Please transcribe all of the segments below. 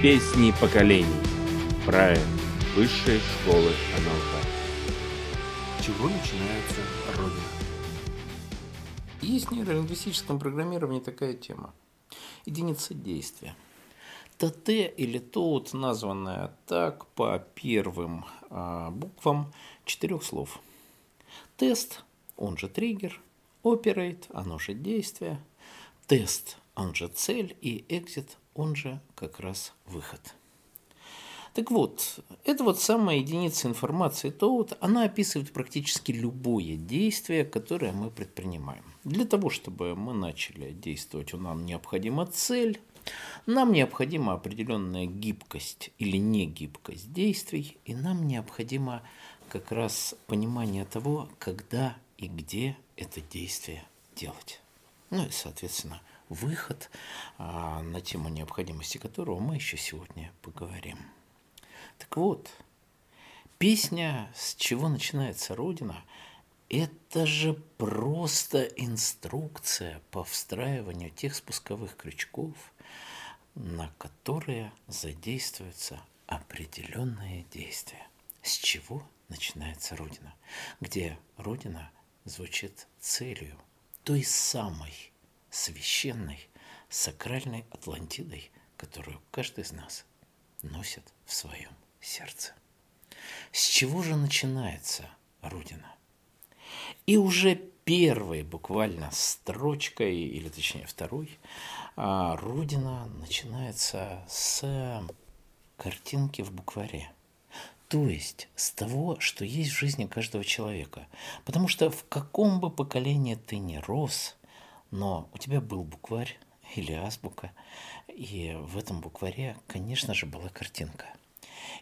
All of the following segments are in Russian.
Песни поколений. Проект Высшей школы НЛП. чего начинается Родина? Есть в нейролингвистическом программировании такая тема. Единица действия. ТТ или ТОУТ, названная так по первым а, буквам четырех слов. Тест, он же триггер, оперейт, оно же действие, тест, он же цель, и экзит, он же как раз выход. Так вот, эта вот самая единица информации ТОУТ, она описывает практически любое действие, которое мы предпринимаем. Для того, чтобы мы начали действовать, нам необходима цель, нам необходима определенная гибкость или негибкость действий, и нам необходимо как раз понимание того, когда и где это действие делать. Ну и, соответственно, выход, а, на тему необходимости которого мы еще сегодня поговорим. Так вот, песня «С чего начинается Родина» – это же просто инструкция по встраиванию тех спусковых крючков, на которые задействуются определенные действия. С чего начинается Родина? Где Родина звучит целью, той самой священной, сакральной Атлантидой, которую каждый из нас носит в своем сердце. С чего же начинается Родина? И уже первой буквально строчкой, или точнее второй, а, Родина начинается с картинки в букваре. То есть с того, что есть в жизни каждого человека. Потому что в каком бы поколении ты ни рос, но у тебя был букварь или азбука, и в этом букваре, конечно же, была картинка.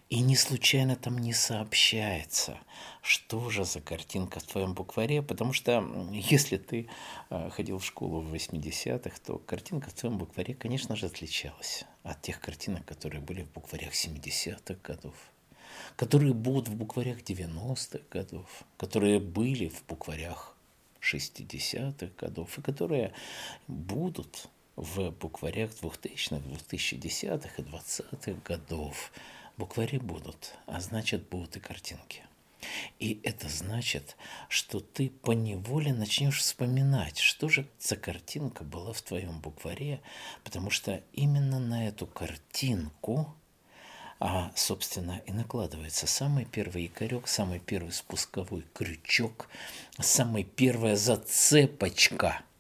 И не случайно там не сообщается, что же за картинка в твоем букваре, потому что если ты э, ходил в школу в 80-х, то картинка в твоем букваре, конечно же, отличалась от тех картинок, которые были в букварях 70-х годов, которые будут в букварях 90-х годов, которые были в букварях 60-х годов и которые будут в букварях 2000-х, 2010-х и 20-х годов. Буквари будут, а значит будут и картинки. И это значит, что ты поневоле начнешь вспоминать, что же за картинка была в твоем букваре, потому что именно на эту картинку, а, собственно, и накладывается самый первый якорек, самый первый спусковой крючок, самая первая зацепочка –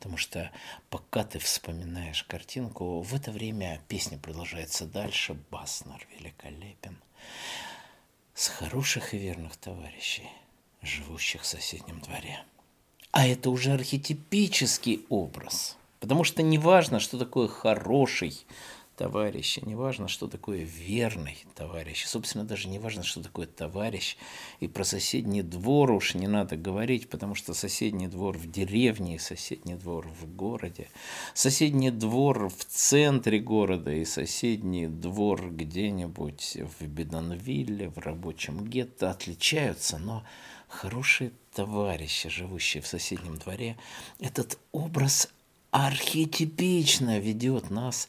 потому что пока ты вспоминаешь картинку, в это время песня продолжается дальше, Баснер великолепен, с хороших и верных товарищей, живущих в соседнем дворе. А это уже архетипический образ, потому что не важно, что такое хороший товарища, не важно, что такое верный товарищ. Собственно, даже не важно, что такое товарищ. И про соседний двор уж не надо говорить, потому что соседний двор в деревне, соседний двор в городе, соседний двор в центре города и соседний двор где-нибудь в Бедонвилле, в рабочем гетто отличаются, но хорошие товарищи, живущие в соседнем дворе, этот образ архетипично ведет нас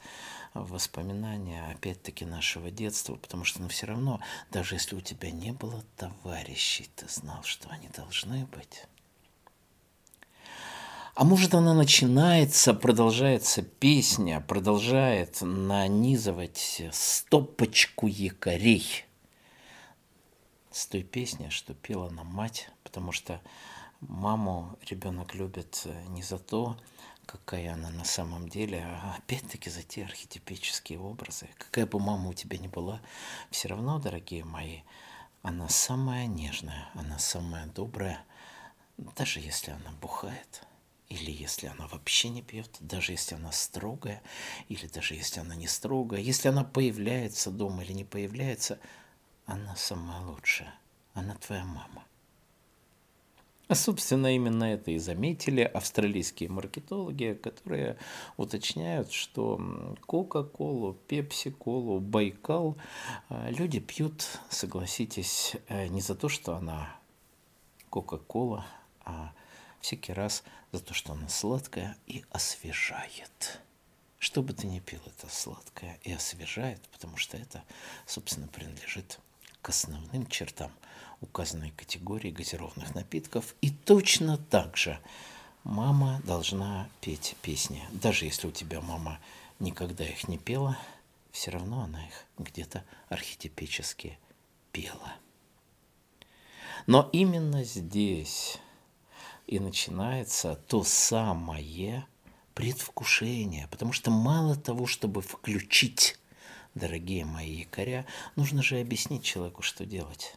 воспоминания, опять-таки, нашего детства, потому что, ну, все равно, даже если у тебя не было товарищей, ты знал, что они должны быть. А может, она начинается, продолжается песня, продолжает нанизывать стопочку якорей с той песни, что пела нам мать, потому что маму ребенок любит не за то, какая она на самом деле, а опять-таки за те архетипические образы. Какая бы мама у тебя ни была, все равно, дорогие мои, она самая нежная, она самая добрая, даже если она бухает, или если она вообще не пьет, даже если она строгая, или даже если она не строгая, если она появляется дома или не появляется, она самая лучшая, она твоя мама. А, собственно, именно это и заметили австралийские маркетологи, которые уточняют, что Кока-Колу, Пепси-Колу, Байкал а, люди пьют, согласитесь, э, не за то, что она Кока-Кола, а всякий раз за то, что она сладкая и освежает. Что бы ты ни пил, это сладкое и освежает, потому что это, собственно, принадлежит к основным чертам указанной категории газированных напитков. И точно так же мама должна петь песни. Даже если у тебя мама никогда их не пела, все равно она их где-то архетипически пела. Но именно здесь и начинается то самое предвкушение, потому что мало того, чтобы включить, дорогие мои якоря, нужно же объяснить человеку, что делать.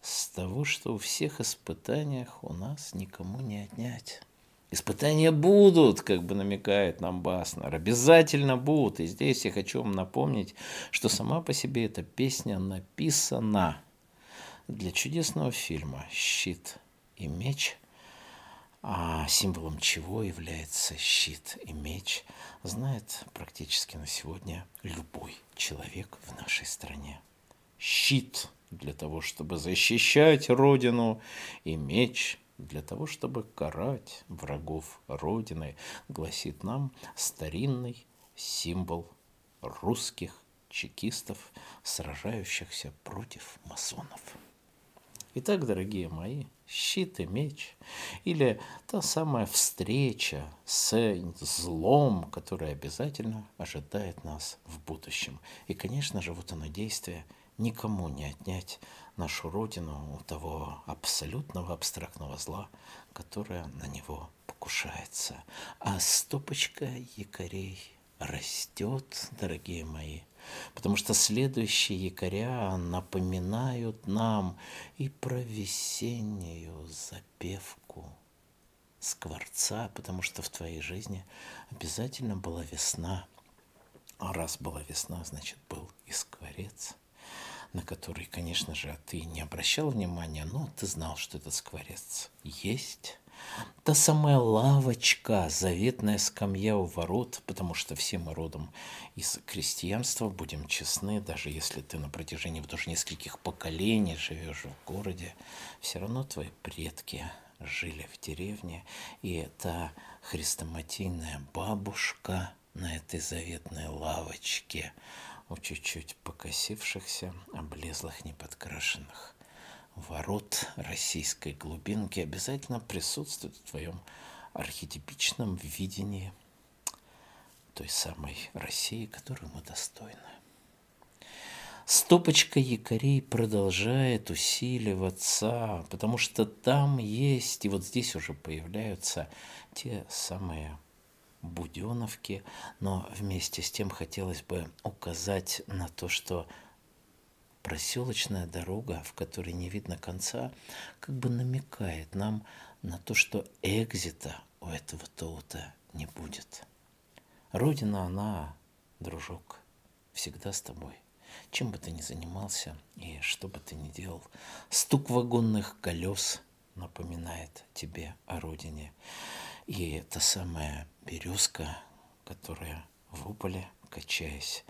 С того, что у всех испытаниях у нас никому не отнять. Испытания будут, как бы намекает нам Баснер, обязательно будут. И здесь я хочу вам напомнить, что сама по себе эта песня написана для чудесного фильма «Щит и меч», а символом чего является щит и меч, знает практически на сегодня любой человек в нашей стране. Щит для того, чтобы защищать Родину, и меч для того, чтобы карать врагов Родины, гласит нам старинный символ русских чекистов, сражающихся против масонов. Итак, дорогие мои, щит и меч, или та самая встреча с злом, которая обязательно ожидает нас в будущем. И, конечно же, вот оно действие никому не отнять нашу Родину у того абсолютного абстрактного зла, которое на него покушается. А стопочка якорей растет, дорогие мои, потому что следующие якоря напоминают нам и про весеннюю запевку скворца, потому что в твоей жизни обязательно была весна. А раз была весна, значит, был и скворец, на который, конечно же, ты не обращал внимания, но ты знал, что этот скворец есть, Та самая лавочка, заветная скамья у ворот, потому что все мы родом из крестьянства, будем честны, даже если ты на протяжении даже нескольких поколений живешь в городе, все равно твои предки жили в деревне, и эта хрестоматийная бабушка на этой заветной лавочке у чуть-чуть покосившихся, облезлых, неподкрашенных ворот российской глубинки обязательно присутствует в твоем архетипичном видении той самой России, которую мы достойны. Стопочка якорей продолжает усиливаться, потому что там есть, и вот здесь уже появляются те самые буденовки, но вместе с тем хотелось бы указать на то, что проселочная дорога, в которой не видно конца, как бы намекает нам на то, что экзита у этого тоута не будет. Родина, она, дружок, всегда с тобой. Чем бы ты ни занимался и что бы ты ни делал, стук вагонных колес напоминает тебе о родине. И та самая березка, которая в уполе, качаясь,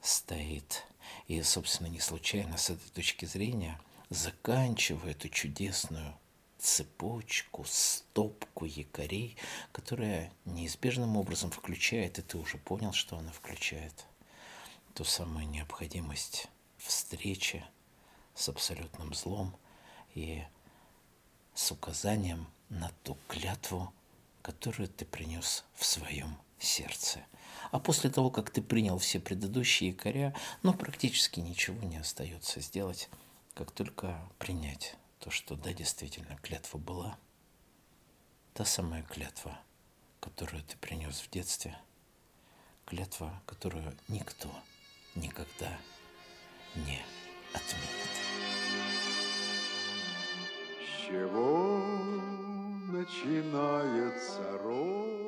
стоит и, собственно, не случайно с этой точки зрения, заканчивая эту чудесную цепочку, стопку якорей, которая неизбежным образом включает, и ты уже понял, что она включает, ту самую необходимость встречи с абсолютным злом и с указанием на ту клятву, которую ты принес в своем сердце – а после того, как ты принял все предыдущие якоря, ну, практически ничего не остается сделать, как только принять то, что да, действительно, клятва была. Та самая клятва, которую ты принес в детстве, клятва, которую никто никогда не отменит. С чего начинается род?